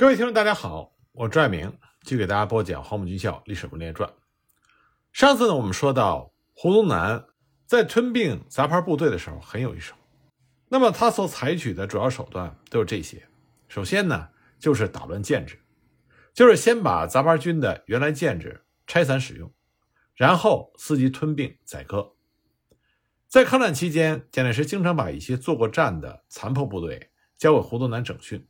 各位听众，大家好，我是朱爱明，继续给大家播讲《黄埔军校历史文列传》。上次呢，我们说到胡宗南在吞并杂牌部队的时候很有一手，那么他所采取的主要手段都有这些。首先呢，就是打乱建制，就是先把杂牌军的原来建制拆散使用，然后伺机吞并宰割。在抗战期间，蒋介石经常把一些做过战的残破部队交给胡宗南整训。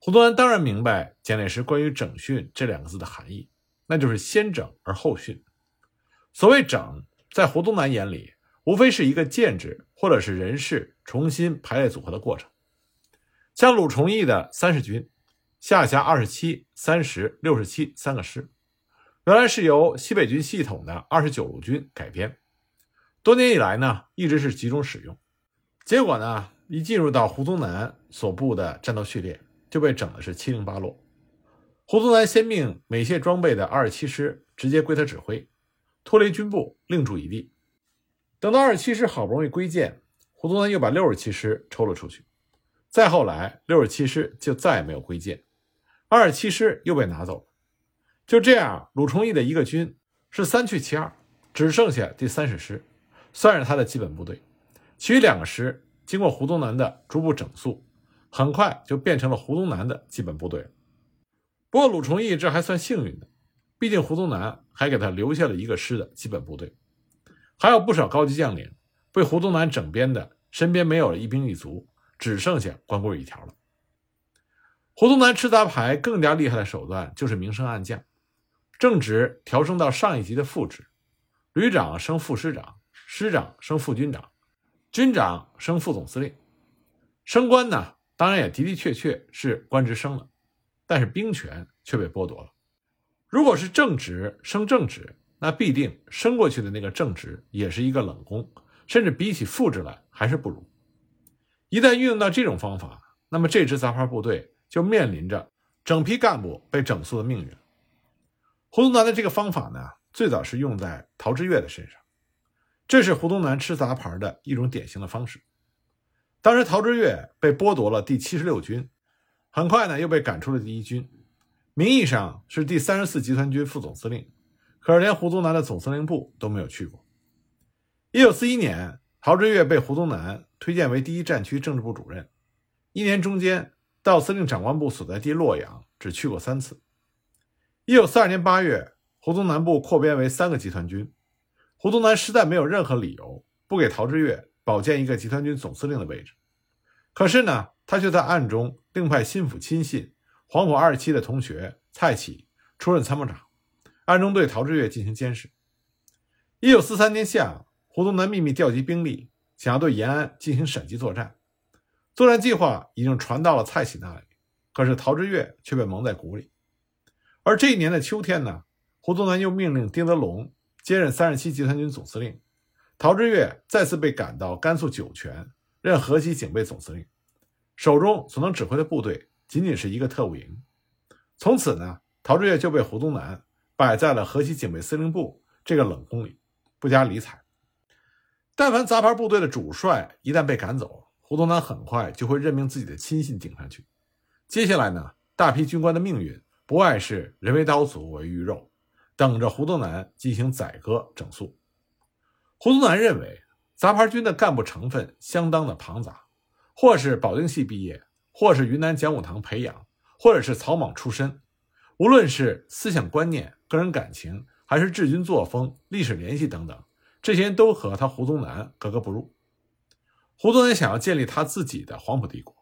胡宗南当然明白蒋介石关于“整训”这两个字的含义，那就是先整而后训。所谓“整”，在胡宗南眼里，无非是一个建制或者是人事重新排列组合的过程。像鲁崇义的三十军，下辖二十七、三十、六十七三个师，原来是由西北军系统的二十九路军改编。多年以来呢，一直是集中使用，结果呢，一进入到胡宗南所部的战斗序列，就被整的是七零八落。胡宗南先命美械装备的二十七师直接归他指挥，脱离军部另驻一地。等到二十七师好不容易归建，胡宗南又把六十七师抽了出去。再后来，六十七师就再也没有归建，二十七师又被拿走了。就这样，鲁崇义的一个军是三去其二，只剩下第三十师。算是他的基本部队，其余两个师经过胡宗南的逐步整肃，很快就变成了胡宗南的基本部队。不过鲁崇义这还算幸运的，毕竟胡宗南还给他留下了一个师的基本部队，还有不少高级将领被胡宗南整编的，身边没有了一兵一卒，只剩下光棍一条了。胡宗南吃杂牌更加厉害的手段就是明升暗降，正职调升到上一级的副职，旅长升副师长。师长升副军长，军长升副总司令，升官呢，当然也的的确确是官职升了，但是兵权却被剥夺了。如果是正职升正职，那必定升过去的那个正职也是一个冷宫，甚至比起副职来还是不如。一旦运用到这种方法，那么这支杂牌部队就面临着整批干部被整肃的命运。胡宗南的这个方法呢，最早是用在陶峙岳的身上。这是胡宗南吃杂牌的一种典型的方式。当时陶峙岳被剥夺了第七十六军，很快呢又被赶出了第一军，名义上是第三十四集团军副总司令，可是连胡宗南的总司令部都没有去过。一九四一年，陶峙岳被胡宗南推荐为第一战区政治部主任，一年中间到司令长官部所在地洛阳只去过三次。一九四二年八月，胡宗南部扩编为三个集团军。胡宗南实在没有任何理由不给陶峙岳保荐一个集团军总司令的位置，可是呢，他却在暗中另派心腹亲信黄埔二期的同学蔡启出任参谋长，暗中对陶峙岳进行监视。一九四三年夏，胡宗南秘密调集兵力，想要对延安进行闪击作战，作战计划已经传到了蔡启那里，可是陶峙岳却被蒙在鼓里。而这一年的秋天呢，胡宗南又命令丁德龙。接任三十七集团军总司令，陶峙岳再次被赶到甘肃酒泉任河西警备总司令，手中所能指挥的部队仅仅是一个特务营。从此呢，陶峙岳就被胡宗南摆在了河西警备司令部这个冷宫里，不加理睬。但凡杂牌部队的主帅一旦被赶走，胡宗南很快就会任命自己的亲信顶上去。接下来呢，大批军官的命运不外是人为刀俎，我为鱼肉。等着胡宗南进行宰割整肃。胡宗南认为，杂牌军的干部成分相当的庞杂，或是保定系毕业，或是云南讲武堂培养，或者是草莽出身。无论是思想观念、个人感情，还是治军作风、历史联系等等，这些人都和他胡宗南格格不入。胡宗南想要建立他自己的黄埔帝国，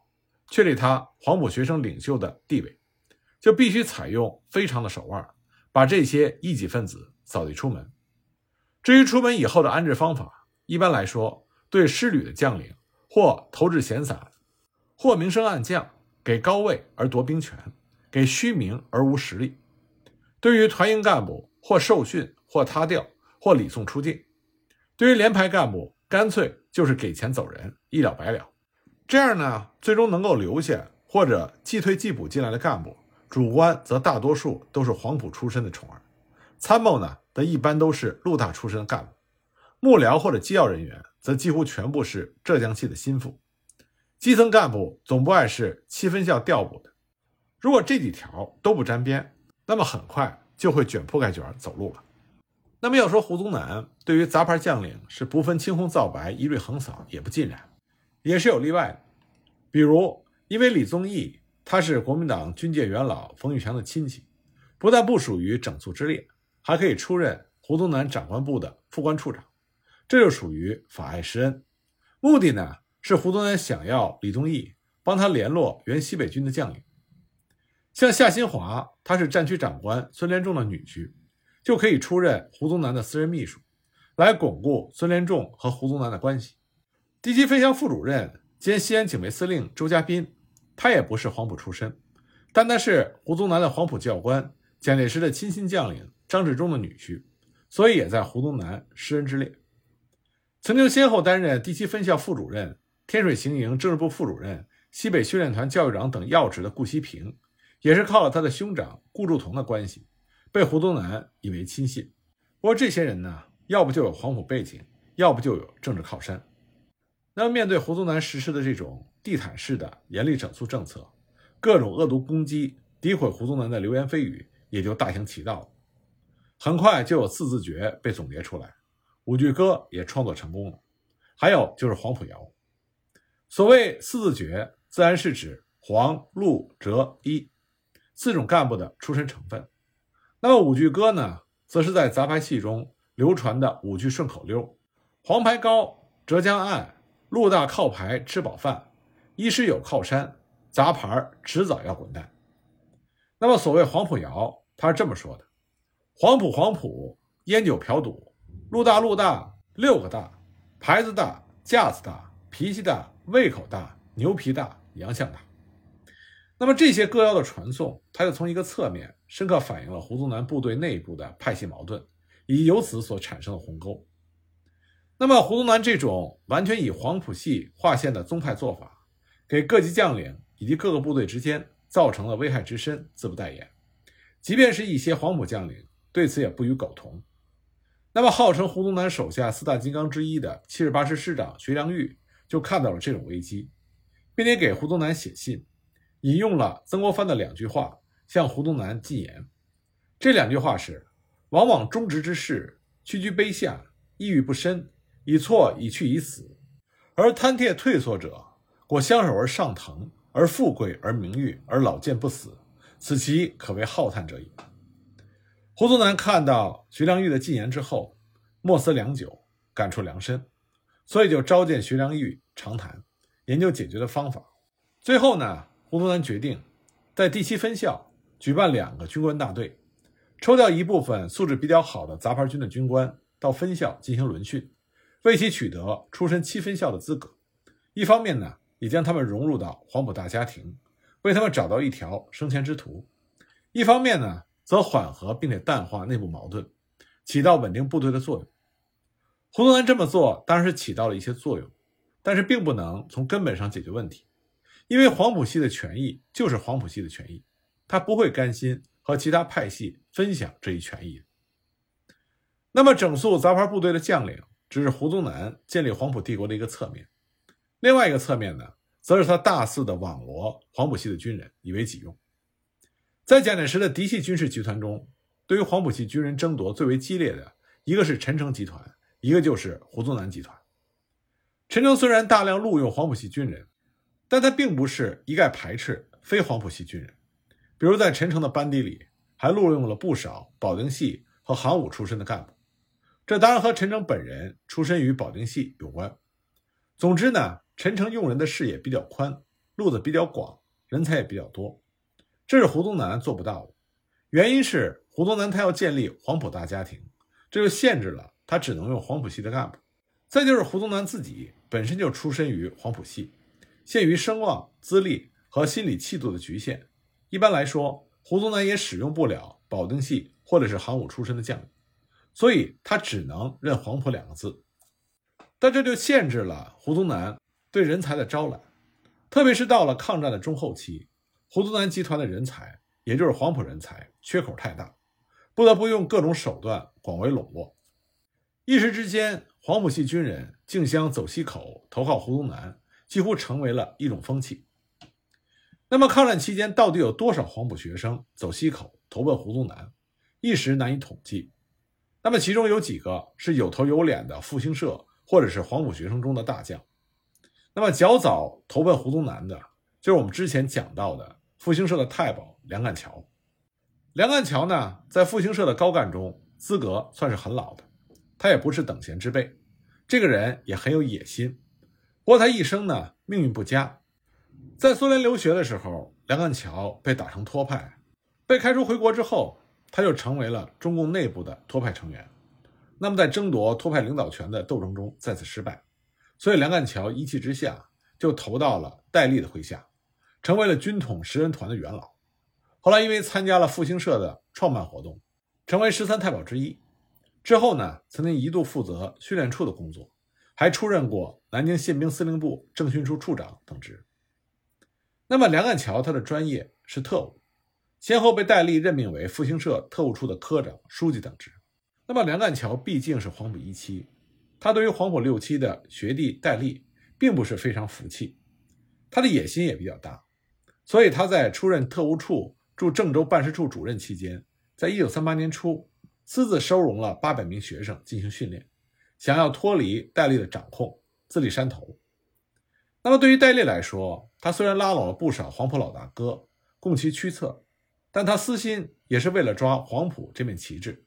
确立他黄埔学生领袖的地位，就必须采用非常的手腕。把这些异己分子扫地出门。至于出门以后的安置方法，一般来说，对师旅的将领或投掷闲散，或明升暗降，给高位而夺兵权，给虚名而无实力；对于团营干部，或受训，或他调，或礼送出境；对于连排干部，干脆就是给钱走人，一了百了。这样呢，最终能够留下或者既退既补进来的干部。主官则大多数都是黄埔出身的宠儿，参谋呢则一般都是陆大出身的干部，幕僚或者机要人员则几乎全部是浙江系的心腹，基层干部总不爱是七分校调补的。如果这几条都不沾边，那么很快就会卷铺盖卷走路了。那么要说胡宗南对于杂牌将领是不分青红皂白一律横扫，也不尽然，也是有例外的。比如，因为李宗义他是国民党军界元老冯玉祥的亲戚，不但不属于整肃之列，还可以出任胡宗南长官部的副官处长，这就属于法爱施恩。目的呢是胡宗南想要李宗义帮他联络原西北军的将领，像夏新华，他是战区长官孙连仲的女婿。就可以出任胡宗南的私人秘书，来巩固孙连仲和胡宗南的关系。第七分校副主任兼西安警备司令周家斌，他也不是黄埔出身，但他是胡宗南的黄埔教官蒋介石的亲信将领张治中的女婿，所以也在胡宗南施恩之列。曾经先后担任第七分校副主任、天水行营政治部副主任、西北训练团教育长等要职的顾希平，也是靠了他的兄长顾祝同的关系。被胡宗南以为亲信，不过这些人呢，要不就有黄埔背景，要不就有政治靠山。那么面对胡宗南实施的这种地毯式的严厉整肃政策，各种恶毒攻击、诋毁胡宗南的流言蜚语也就大行其道了。很快就有四字诀被总结出来，五句歌也创作成功了。还有就是黄埔谣。所谓四字诀，自然是指黄、陆、浙、一四种干部的出身成分。那么五句歌呢，则是在杂牌戏中流传的五句顺口溜：黄牌高，浙江岸，路大靠牌吃饱饭，一师有靠山，杂牌迟早要滚蛋。那么所谓黄埔谣，他是这么说的：黄埔黄埔，烟酒嫖赌，路大路大，六个大，牌子大，架子大，脾气大，胃口大，牛皮大，洋相大。那么这些歌谣的传颂，它就从一个侧面深刻反映了胡宗南部队内部的派系矛盾，以及由此所产生的鸿沟。那么胡宗南这种完全以黄埔系划线的宗派做法，给各级将领以及各个部队之间造成了危害之深，自不待言。即便是一些黄埔将领对此也不予苟同。那么号称胡宗南手下四大金刚之一的七十八师师长徐良玉就看到了这种危机，并且给胡宗南写信。引用了曾国藩的两句话，向胡宗南进言。这两句话是：“往往忠直之士，屈居卑下，意欲不深，以错以去以死；而贪帖退缩者，果相守而上腾，而富贵而名誉而老健不死，此其可谓浩叹者也。”胡宗南看到徐良玉的进言之后，默思良久，感触良深，所以就召见徐良玉长谈，研究解决的方法。最后呢？胡宗南决定在第七分校举办两个军官大队，抽调一部分素质比较好的杂牌军的军官到分校进行轮训，为其取得出身七分校的资格。一方面呢，也将他们融入到黄埔大家庭，为他们找到一条升迁之途；一方面呢，则缓和并且淡化内部矛盾，起到稳定部队的作用。胡宗南这么做当然是起到了一些作用，但是并不能从根本上解决问题。因为黄埔系的权益就是黄埔系的权益，他不会甘心和其他派系分享这一权益。那么，整肃杂牌部队的将领只是胡宗南建立黄埔帝国的一个侧面，另外一个侧面呢，则是他大肆的网罗黄埔系的军人以为己用。在蒋介石的嫡系军事集团中，对于黄埔系军人争夺最为激烈的一个是陈诚集团，一个就是胡宗南集团。陈诚虽然大量录用黄埔系军人。但他并不是一概排斥非黄埔系军人，比如在陈诚的班底里还录用了不少保定系和航武出身的干部，这当然和陈诚本人出身于保定系有关。总之呢，陈诚用人的视野比较宽，路子比较广，人才也比较多，这是胡宗南做不到的。原因是胡宗南他要建立黄埔大家庭，这就限制了他只能用黄埔系的干部。再就是胡宗南自己本身就出身于黄埔系。限于声望、资历和心理气度的局限，一般来说，胡宗南也使用不了保定系或者是航武出身的将领，所以他只能认黄埔两个字。但这就限制了胡宗南对人才的招揽，特别是到了抗战的中后期，胡宗南集团的人才，也就是黄埔人才，缺口太大，不得不用各种手段广为笼络。一时之间，黄埔系军人竞相走西口投靠胡宗南。几乎成为了一种风气。那么抗战期间到底有多少黄埔学生走西口投奔胡宗南，一时难以统计。那么其中有几个是有头有脸的复兴社或者是黄埔学生中的大将。那么较早投奔胡宗南的，就是我们之前讲到的复兴社的太保梁干桥。梁干桥呢，在复兴社的高干中资格算是很老的，他也不是等闲之辈，这个人也很有野心。不过他一生呢命运不佳，在苏联留学的时候，梁干桥被打成托派，被开除回国之后，他就成为了中共内部的托派成员。那么在争夺托派领导权的斗争中再次失败，所以梁干桥一气之下就投到了戴笠的麾下，成为了军统十人团的元老。后来因为参加了复兴社的创办活动，成为十三太保之一。之后呢，曾经一度负责训练处的工作，还出任过南京宪兵司令部政训处处长等职。那么梁干桥他的专业是特务，先后被戴笠任命为复兴社特务处的科长、书记等职。那么梁干桥毕竟是黄埔一期，他对于黄埔六期的学弟戴笠并不是非常服气，他的野心也比较大，所以他在出任特务处。驻郑州办事处主任期间，在一九三八年初，私自收容了八百名学生进行训练，想要脱离戴笠的掌控，自立山头。那么对于戴笠来说，他虽然拉拢了不少黄埔老大哥供其驱策，但他私心也是为了抓黄埔这面旗帜。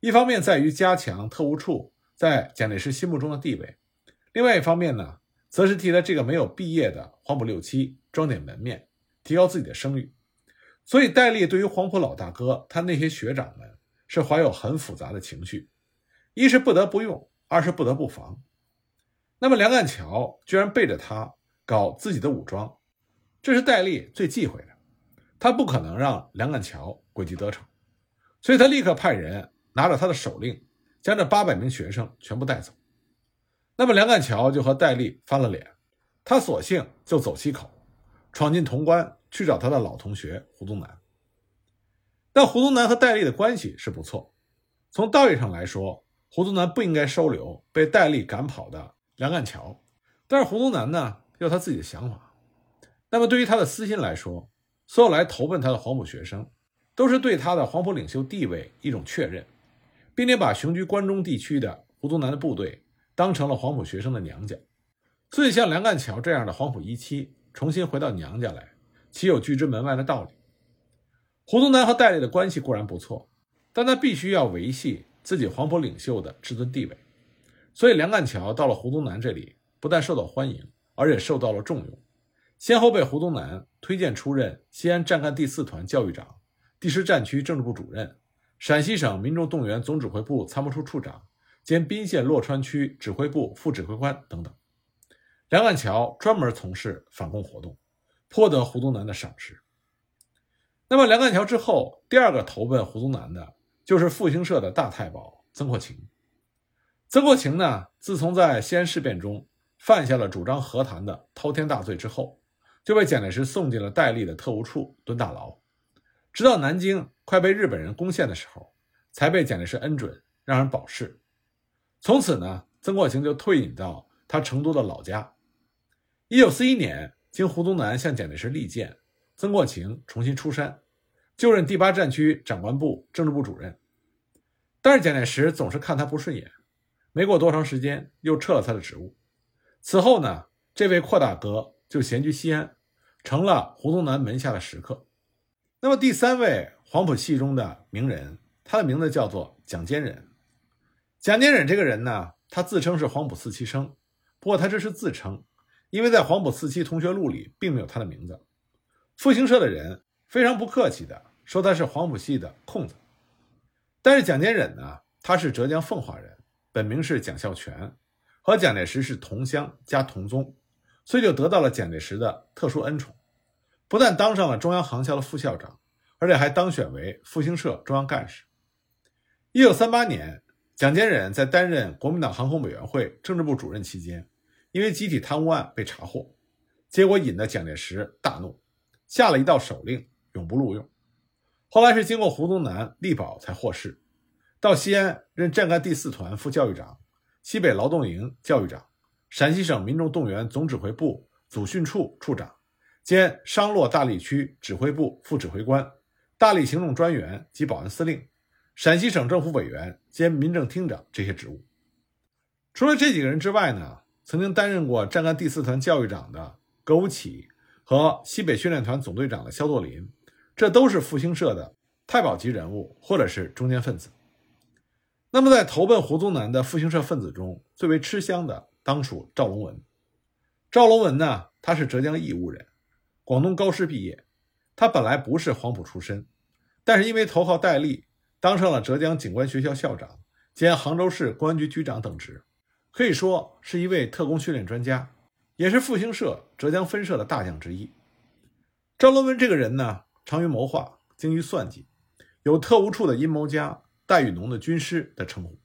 一方面在于加强特务处在蒋介石心目中的地位，另外一方面呢，则是替他这个没有毕业的黄埔六期装点门面，提高自己的声誉。所以，戴笠对于黄埔老大哥他那些学长们是怀有很复杂的情绪，一是不得不用，二是不得不防。那么，梁干桥居然背着他搞自己的武装，这是戴笠最忌讳的。他不可能让梁干桥诡计得逞，所以他立刻派人拿着他的手令，将这八百名学生全部带走。那么，梁干桥就和戴笠翻了脸，他索性就走西口，闯进潼关。去找他的老同学胡宗南，但胡宗南和戴笠的关系是不错。从道义上来说，胡宗南不应该收留被戴笠赶跑的梁干桥，但是胡宗南呢有他自己的想法。那么对于他的私心来说，所有来投奔他的黄埔学生，都是对他的黄埔领袖地位一种确认，并且把雄居关中地区的胡宗南的部队当成了黄埔学生的娘家。所以像梁干桥这样的黄埔一期重新回到娘家来。岂有拒之门外的道理？胡宗南和戴笠的关系固然不错，但他必须要维系自己黄埔领袖的至尊地位。所以梁干桥到了胡宗南这里，不但受到欢迎，而且受到了重用，先后被胡宗南推荐出任西安战干第四团教育长、第十战区政治部主任、陕西省民众动员总指挥部参谋处处长兼宾县洛川区指挥部副指挥官等等。梁干桥专门从事反共活动。颇得胡宗南的赏识。那么梁干桥之后，第二个投奔胡宗南的，就是复兴社的大太保曾国情。曾国情呢，自从在西安事变中犯下了主张和谈的滔天大罪之后，就被蒋介石送进了戴笠的特务处蹲大牢，直到南京快被日本人攻陷的时候，才被蒋介石恩准让人保释。从此呢，曾国情就退隐到他成都的老家。一九四一年。经胡宗南向蒋介石力荐，曾国情重新出山，就任第八战区长官部政治部主任。但是蒋介石总是看他不顺眼，没过多长时间又撤了他的职务。此后呢，这位阔大哥就闲居西安，成了胡宗南门下的食客。那么第三位黄埔系中的名人，他的名字叫做蒋坚忍。蒋坚忍这个人呢，他自称是黄埔四期生，不过他这是自称。因为在黄埔四期同学录里并没有他的名字，复兴社的人非常不客气的说他是黄埔系的空子。但是蒋坚忍呢，他是浙江奉化人，本名是蒋孝全，和蒋介石是同乡加同宗，所以就得到了蒋介石的特殊恩宠，不但当上了中央航校的副校长，而且还当选为复兴社中央干事。一九三八年，蒋坚忍在担任国民党航空委员会政治部主任期间。因为集体贪污案被查获，结果引得蒋介石大怒，下了一道手令，永不录用。后来是经过胡宗南力保才获释，到西安任战干第四团副教育长、西北劳动营教育长、陕西省民众动员总指挥部组训处处长兼商洛大荔区指挥部副指挥官、大荔行动专员及保安司令、陕西省政府委员兼民政厅长这些职务。除了这几个人之外呢，曾经担任过战赣第四团教育长的葛武启和西北训练团总队长的肖作霖，这都是复兴社的太保级人物或者是中坚分子。那么，在投奔胡宗南的复兴社分子中，最为吃香的当属赵龙文。赵龙文呢，他是浙江义乌人，广东高师毕业。他本来不是黄埔出身，但是因为投靠戴笠，当上了浙江警官学校校长兼杭州市公安局局长等职，可以说是一位特工训练专家，也是复兴社浙江分社的大将之一。赵龙文这个人呢，长于谋划，精于算计，有特务处的阴谋家。戴雨农的军师的称呼，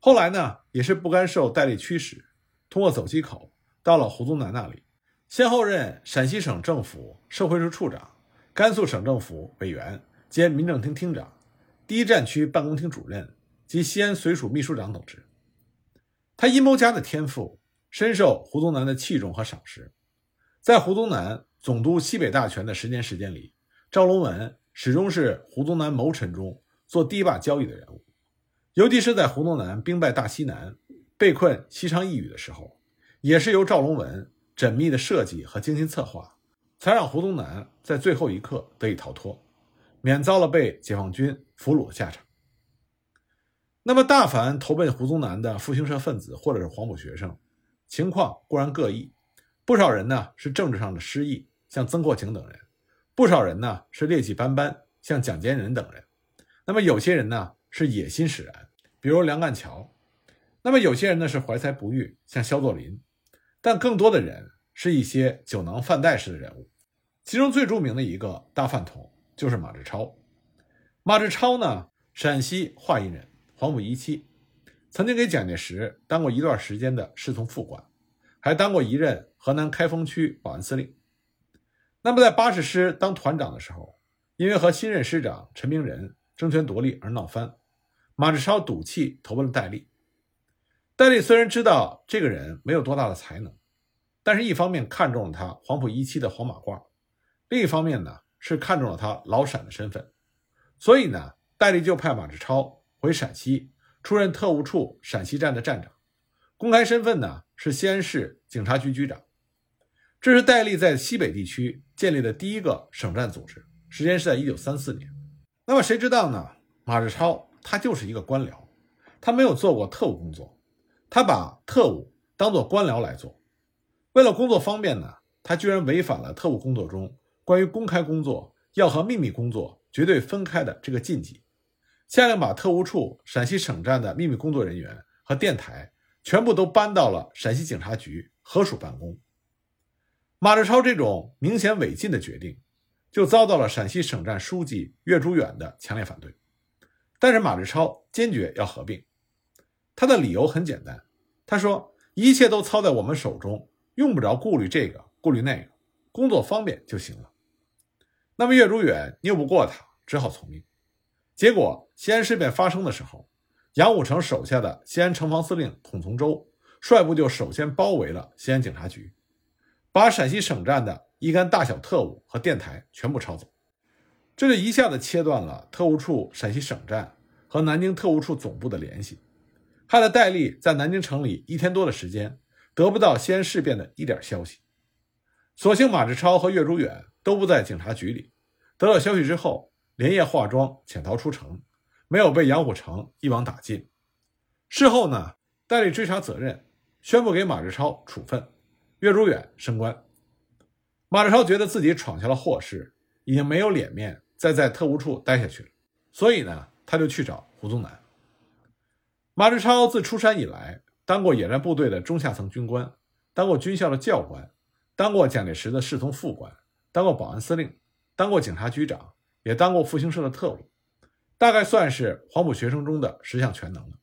后来呢，也是不甘受戴笠驱使，通过走机口到了胡宗南那里，先后任陕西省政府社会处处长、甘肃省政府委员兼民政厅厅长、第一战区办公厅主任及西安绥署秘书长等职。他阴谋家的天赋深受胡宗南的器重和赏识，在胡宗南总督西北大权的十年时间里，赵龙文始终是胡宗南谋臣中。做第一把交椅的人物，尤其是在胡宗南兵败大西南、被困西昌一隅的时候，也是由赵龙文缜密的设计和精心策划，才让胡宗南在最后一刻得以逃脱，免遭了被解放军俘虏的下场。那么，大凡投奔胡宗南的复兴社分子或者是黄埔学生，情况固然各异，不少人呢是政治上的失意，像曾国情等人；不少人呢是劣迹斑斑，像蒋坚仁等人。那么有些人呢是野心使然，比如梁干桥；那么有些人呢是怀才不遇，像肖作霖；但更多的人是一些酒囊饭袋式的人物。其中最著名的一个大饭桶就是马志超。马志超呢，陕西华阴人，黄埔一期，曾经给蒋介石当过一段时间的侍从副官，还当过一任河南开封区保安司令。那么在八十师当团长的时候，因为和新任师长陈明仁。争权夺利而闹翻，马志超赌气投奔了戴笠。戴笠虽然知道这个人没有多大的才能，但是一方面看中了他黄埔一期的黄马褂，另一方面呢是看中了他老陕的身份，所以呢戴笠就派马志超回陕西出任特务处陕西站的站长，公开身份呢是西安市警察局局长。这是戴笠在西北地区建立的第一个省站组织，时间是在一九三四年。那么谁知道呢？马志超他就是一个官僚，他没有做过特务工作，他把特务当做官僚来做。为了工作方便呢，他居然违反了特务工作中关于公开工作要和秘密工作绝对分开的这个禁忌，下令把特务处陕西省站的秘密工作人员和电台全部都搬到了陕西警察局合署办公。马志超这种明显违禁的决定。就遭到了陕西省站书记岳竹远的强烈反对，但是马志超坚决要合并。他的理由很简单，他说一切都操在我们手中，用不着顾虑这个顾虑那个，工作方便就行了。那么岳竹远拗不过他，只好从命。结果西安事变发生的时候，杨虎城手下的西安城防司令孔从周率部就首先包围了西安警察局，把陕西省站的。一干大小特务和电台全部抄走，这就一下子切断了特务处陕西省站和南京特务处总部的联系，害得戴笠在南京城里一天多的时间得不到西安事变的一点消息。所幸马志超和岳竹远都不在警察局里，得到消息之后连夜化妆潜逃出城，没有被杨虎城一网打尽。事后呢，戴笠追查责任，宣布给马志超处分，岳竹远升官。马志超觉得自己闯下了祸事，已经没有脸面再在特务处待下去了，所以呢，他就去找胡宗南。马志超自出山以来，当过野战部队的中下层军官，当过军校的教官，当过蒋介石的侍从副官，当过保安司令，当过警察局长，也当过复兴社的特务，大概算是黄埔学生中的十项全能了。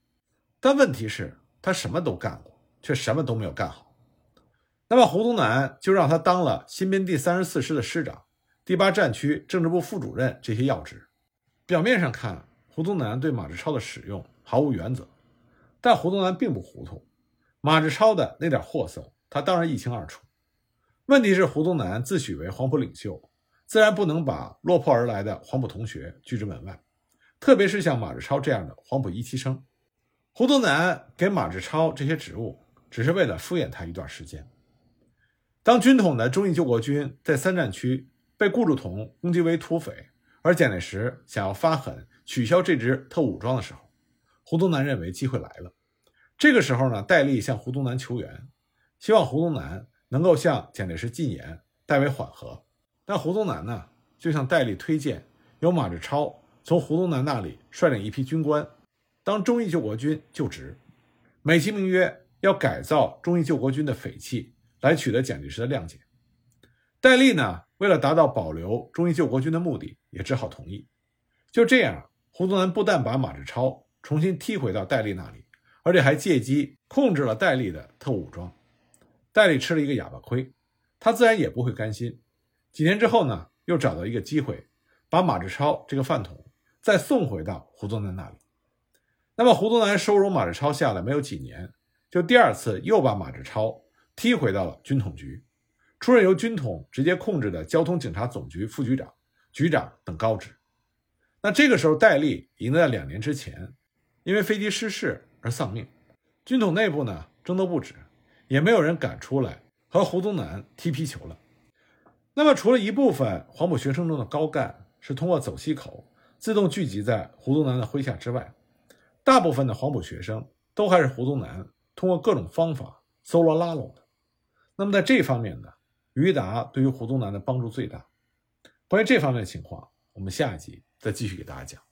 但问题是，他什么都干过，却什么都没有干好。那么胡宗南就让他当了新编第三十四师的师长、第八战区政治部副主任这些要职。表面上看，胡宗南对马志超的使用毫无原则，但胡宗南并不糊涂。马志超的那点货色，他当然一清二楚。问题是胡宗南自诩为黄埔领袖，自然不能把落魄而来的黄埔同学拒之门外，特别是像马志超这样的黄埔一期生。胡宗南给马志超这些职务，只是为了敷衍他一段时间。当军统的忠义救国军在三战区被顾祝同攻击为土匪，而蒋介石想要发狠取消这支特武装的时候，胡宗南认为机会来了。这个时候呢，戴笠向胡宗南求援，希望胡宗南能够向蒋介石进言，代为缓和。那胡宗南呢，就向戴笠推荐由马志超从胡宗南那里率领一批军官，当忠义救国军就职，美其名曰要改造忠义救国军的匪气。来取得蒋介石的谅解，戴笠呢，为了达到保留忠义救国军的目的，也只好同意。就这样，胡宗南不但把马志超重新踢回到戴笠那里，而且还借机控制了戴笠的特务武装。戴笠吃了一个哑巴亏，他自然也不会甘心。几年之后呢，又找到一个机会，把马志超这个饭桶再送回到胡宗南那里。那么，胡宗南收容马志超下来没有几年，就第二次又把马志超。踢回到了军统局，出任由军统直接控制的交通警察总局副局长、局长等高职。那这个时候，戴笠已经在两年之前因为飞机失事而丧命。军统内部呢争斗不止，也没有人敢出来和胡宗南踢皮球了。那么，除了一部分黄埔学生中的高干是通过走西口自动聚集在胡宗南的麾下之外，大部分的黄埔学生都还是胡宗南通过各种方法搜罗拉拢的。那么在这方面呢，于达对于胡宗南的帮助最大。关于这方面的情况，我们下一集再继续给大家讲。